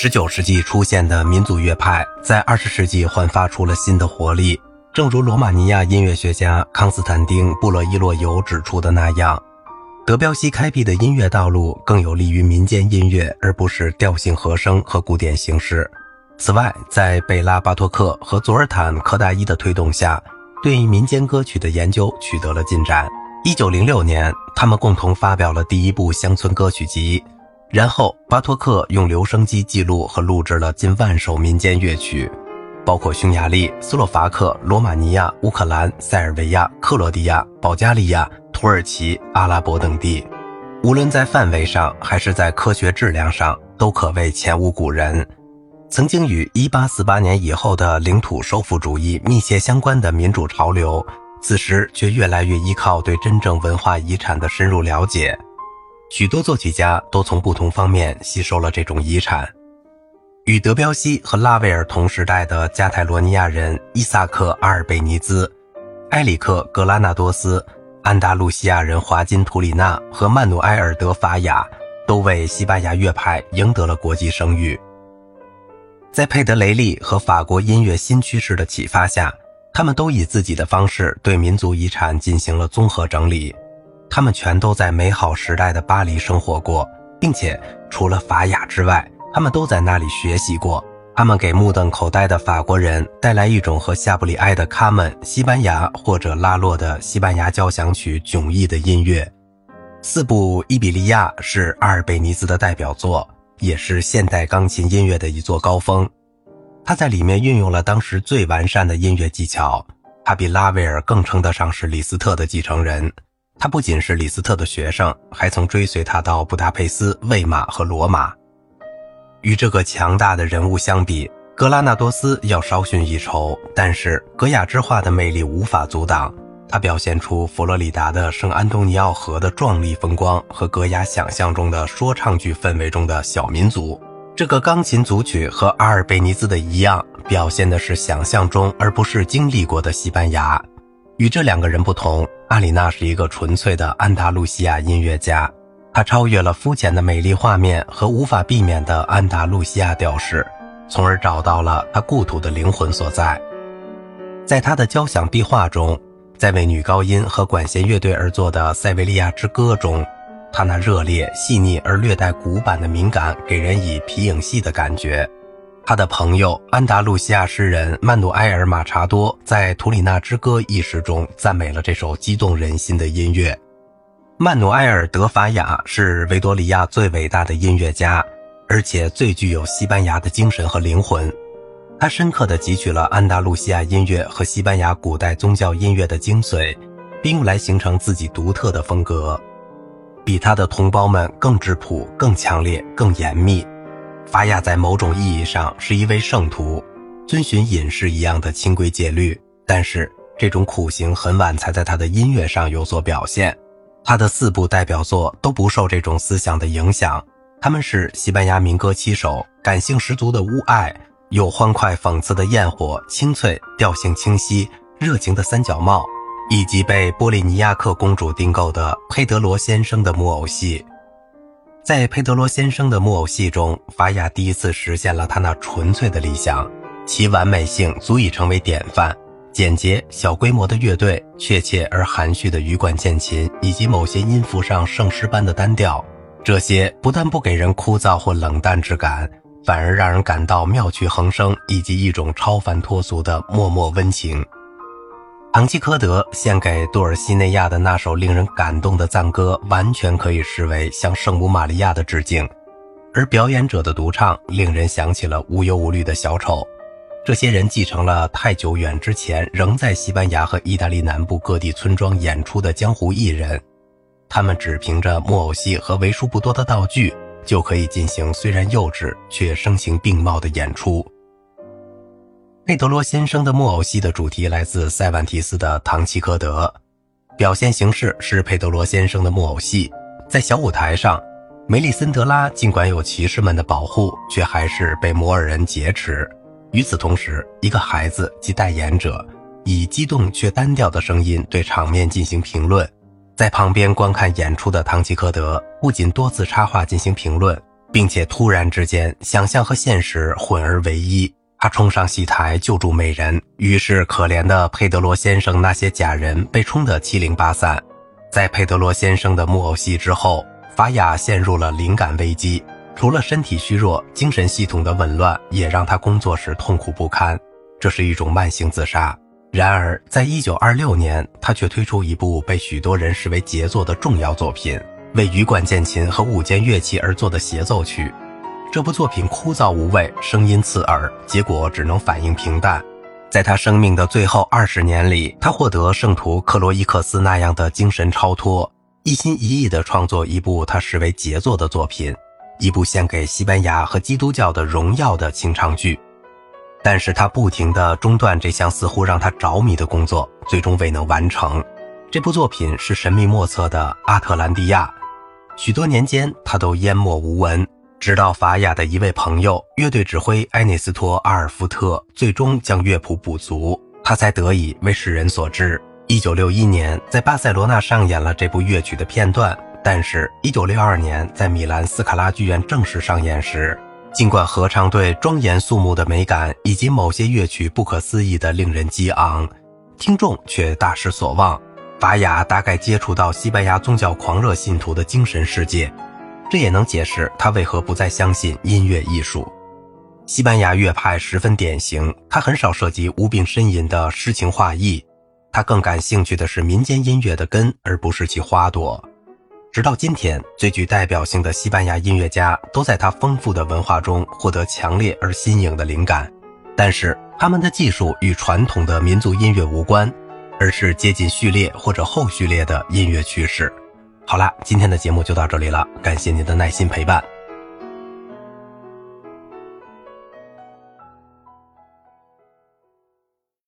十九世纪出现的民族乐派，在二十世纪焕发出了新的活力。正如罗马尼亚音乐学家康斯坦丁·布洛伊洛尤指出的那样，德彪西开辟的音乐道路更有利于民间音乐，而不是调性和声和古典形式。此外，在贝拉·巴托克和佐尔坦·科达伊的推动下，对民间歌曲的研究取得了进展。一九零六年，他们共同发表了第一部乡村歌曲集。然后，巴托克用留声机记录和录制了近万首民间乐曲，包括匈牙利、斯洛伐克、罗马尼亚、乌克兰、塞尔维亚、克罗地亚、保加利亚、土耳其、阿拉伯等地。无论在范围上还是在科学质量上，都可谓前无古人。曾经与1848年以后的领土收复主义密切相关的民主潮流，此时却越来越依靠对真正文化遗产的深入了解。许多作曲家都从不同方面吸收了这种遗产。与德彪西和拉威尔同时代的加泰罗尼亚人伊萨克·阿尔贝尼兹、埃里克·格拉纳多斯、安达卢西亚人华金·图里纳和曼努埃尔·德法雅，都为西班牙乐派赢得了国际声誉。在佩德雷利和法国音乐新趋势的启发下，他们都以自己的方式对民族遗产进行了综合整理。他们全都在美好时代的巴黎生活过，并且除了法雅之外，他们都在那里学习过。他们给目瞪口呆的法国人带来一种和夏布里埃的《卡门》、西班牙或者拉洛的西班牙交响曲迥异的音乐。四部《伊比利亚》是阿尔贝尼兹的代表作，也是现代钢琴音乐的一座高峰。他在里面运用了当时最完善的音乐技巧。他比拉威尔更称得上是李斯特的继承人。他不仅是李斯特的学生，还曾追随他到布达佩斯、魏玛和罗马。与这个强大的人物相比，格拉纳多斯要稍逊一筹。但是格雅之画的魅力无法阻挡，他表现出佛罗里达的圣安东尼奥河的壮丽风光和格雅想象中的说唱剧氛围中的小民族。这个钢琴组曲和阿尔贝尼兹的一样，表现的是想象中而不是经历过的西班牙。与这两个人不同，阿里娜是一个纯粹的安达卢西亚音乐家。他超越了肤浅的美丽画面和无法避免的安达卢西亚调式，从而找到了他故土的灵魂所在。在他的交响壁画中，在为女高音和管弦乐队而作的《塞维利亚之歌》中，他那热烈、细腻而略带古板的敏感，给人以皮影戏的感觉。他的朋友安达卢西亚诗人曼努埃尔·马查多在《图里纳之歌》一诗中赞美了这首激动人心的音乐。曼努埃尔·德法雅是维多利亚最伟大的音乐家，而且最具有西班牙的精神和灵魂。他深刻地汲取了安达卢西亚音乐和西班牙古代宗教音乐的精髓，并用来形成自己独特的风格，比他的同胞们更质朴、更强烈、更严密。法雅在某种意义上是一位圣徒，遵循隐士一样的清规戒律。但是这种苦行很晚才在他的音乐上有所表现。他的四部代表作都不受这种思想的影响，他们是西班牙民歌七首，感性十足的乌爱，有欢快讽刺的焰火，清脆调性清晰，热情的三角帽，以及被波利尼亚克公主订购的佩德罗先生的木偶戏。在佩德罗先生的木偶戏中，法雅第一次实现了他那纯粹的理想，其完美性足以成为典范。简洁、小规模的乐队，确切而含蓄的羽管键琴，以及某些音符上圣诗般的单调，这些不但不给人枯燥或冷淡之感，反而让人感到妙趣横生，以及一种超凡脱俗的默默温情。唐吉诃德献给杜尔西内亚的那首令人感动的赞歌，完全可以视为向圣母玛利亚的致敬，而表演者的独唱令人想起了无忧无虑的小丑。这些人继承了太久远之前仍在西班牙和意大利南部各地村庄演出的江湖艺人，他们只凭着木偶戏和为数不多的道具，就可以进行虽然幼稚却声情并茂的演出。佩德罗先生的木偶戏的主题来自塞万提斯的《唐吉诃德》，表现形式是佩德罗先生的木偶戏。在小舞台上，梅丽森德拉尽管有骑士们的保护，却还是被摩尔人劫持。与此同时，一个孩子及代言者以激动却单调的声音对场面进行评论。在旁边观看演出的唐吉诃德不仅多次插话进行评论，并且突然之间，想象和现实混而为一。他冲上戏台救助美人，于是可怜的佩德罗先生那些假人被冲得七零八散。在佩德罗先生的木偶戏之后，法雅陷入了灵感危机。除了身体虚弱，精神系统的紊乱也让他工作时痛苦不堪。这是一种慢性自杀。然而，在一九二六年，他却推出一部被许多人视为杰作的重要作品——为羽管键琴和五件乐器而作的协奏曲。这部作品枯燥无味，声音刺耳，结果只能反应平淡。在他生命的最后二十年里，他获得圣徒克罗伊克斯那样的精神超脱，一心一意地创作一部他视为杰作的作品，一部献给西班牙和基督教的荣耀的清唱剧。但是他不停地中断这项似乎让他着迷的工作，最终未能完成。这部作品是神秘莫测的《阿特兰蒂亚》，许多年间他都淹没无闻。直到法雅的一位朋友，乐队指挥埃内斯托·阿尔福特最终将乐谱补足，他才得以为世人所知。一九六一年，在巴塞罗那上演了这部乐曲的片段，但是，一九六二年在米兰斯卡拉剧院正式上演时，尽管合唱队庄严肃穆的美感以及某些乐曲不可思议的令人激昂，听众却大失所望。法雅大概接触到西班牙宗教狂热信徒的精神世界。这也能解释他为何不再相信音乐艺术。西班牙乐派十分典型，他很少涉及无病呻吟的诗情画意，他更感兴趣的是民间音乐的根，而不是其花朵。直到今天，最具代表性的西班牙音乐家都在他丰富的文化中获得强烈而新颖的灵感，但是他们的技术与传统的民族音乐无关，而是接近序列或者后序列的音乐趋势。好啦，今天的节目就到这里了，感谢您的耐心陪伴。